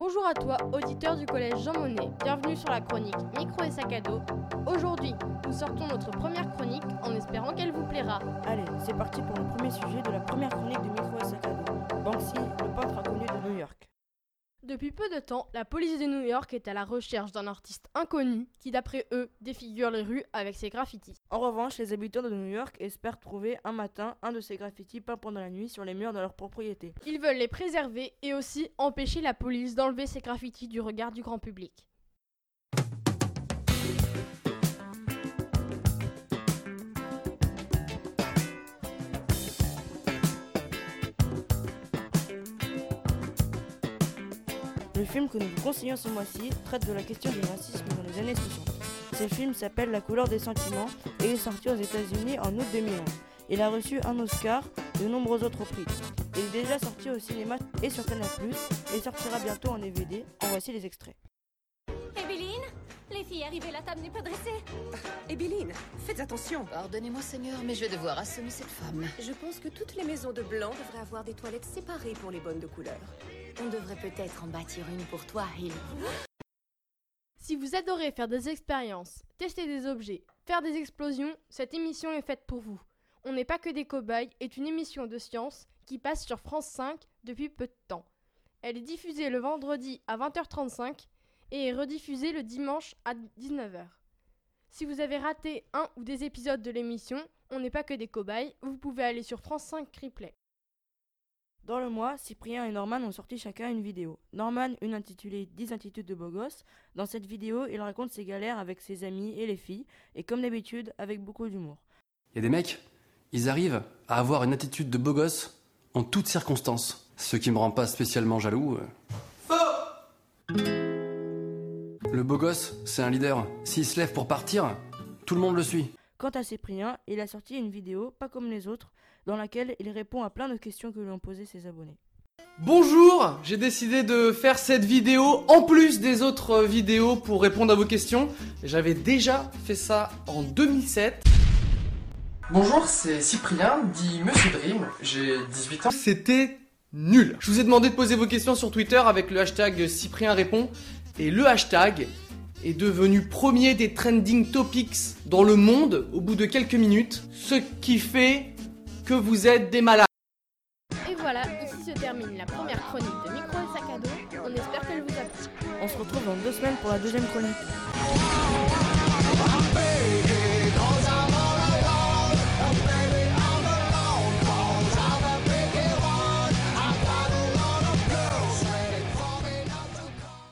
Bonjour à toi, auditeur du collège Jean Monnet. Bienvenue sur la chronique Micro et sac à dos. Aujourd'hui, nous sortons notre première chronique en espérant qu'elle vous plaira. Allez, c'est parti pour le premier sujet de la première chronique Depuis peu de temps, la police de New York est à la recherche d'un artiste inconnu qui, d'après eux, défigure les rues avec ses graffitis. En revanche, les habitants de New York espèrent trouver un matin un de ces graffitis peints pendant la nuit sur les murs de leur propriété. Ils veulent les préserver et aussi empêcher la police d'enlever ces graffitis du regard du grand public. Le film que nous vous conseillons ce mois-ci traite de la question du racisme dans les années 60. Ce film s'appelle La couleur des sentiments et est sorti aux États-Unis en août 2011. Il a reçu un Oscar et de nombreux autres prix. Il est déjà sorti au cinéma et sur Canal+, et sortira bientôt en DVD. En voici les extraits. Ébeline Les filles arrivées, la table n'est pas dressée. Ébeline, faites attention. Pardonnez-moi Seigneur, mais je vais devoir assommer cette femme. Je pense que toutes les maisons de blanc devraient avoir des toilettes séparées pour les bonnes de couleur. On devrait peut-être en bâtir une pour toi, Hill. Si vous adorez faire des expériences, tester des objets, faire des explosions, cette émission est faite pour vous. On n'est pas que des cobayes est une émission de science qui passe sur France 5 depuis peu de temps. Elle est diffusée le vendredi à 20h35 et est rediffusée le dimanche à 19h. Si vous avez raté un ou des épisodes de l'émission, on n'est pas que des cobayes, vous pouvez aller sur France 5 Replay. Dans le mois, Cyprien et Norman ont sorti chacun une vidéo. Norman, une intitulée 10 attitudes de beau gosse. Dans cette vidéo, il raconte ses galères avec ses amis et les filles, et comme d'habitude, avec beaucoup d'humour. Il y a des mecs, ils arrivent à avoir une attitude de beau gosse en toutes circonstances. Ce qui me rend pas spécialement jaloux. Faux Le beau gosse, c'est un leader. S'il se lève pour partir, tout le monde le suit. Quant à Cyprien, il a sorti une vidéo, pas comme les autres, dans laquelle il répond à plein de questions que lui ont posées ses abonnés. Bonjour, j'ai décidé de faire cette vidéo en plus des autres vidéos pour répondre à vos questions. J'avais déjà fait ça en 2007. Bonjour, c'est Cyprien, dit Monsieur Dream, j'ai 18 ans. C'était nul. Je vous ai demandé de poser vos questions sur Twitter avec le hashtag Cyprien répond et le hashtag est devenu premier des trending topics dans le monde au bout de quelques minutes, ce qui fait que vous êtes des malades. Et voilà, ici se termine la première chronique de Micro et Sac à dos. On espère qu'elle vous a plu. On se retrouve dans deux semaines pour la deuxième chronique.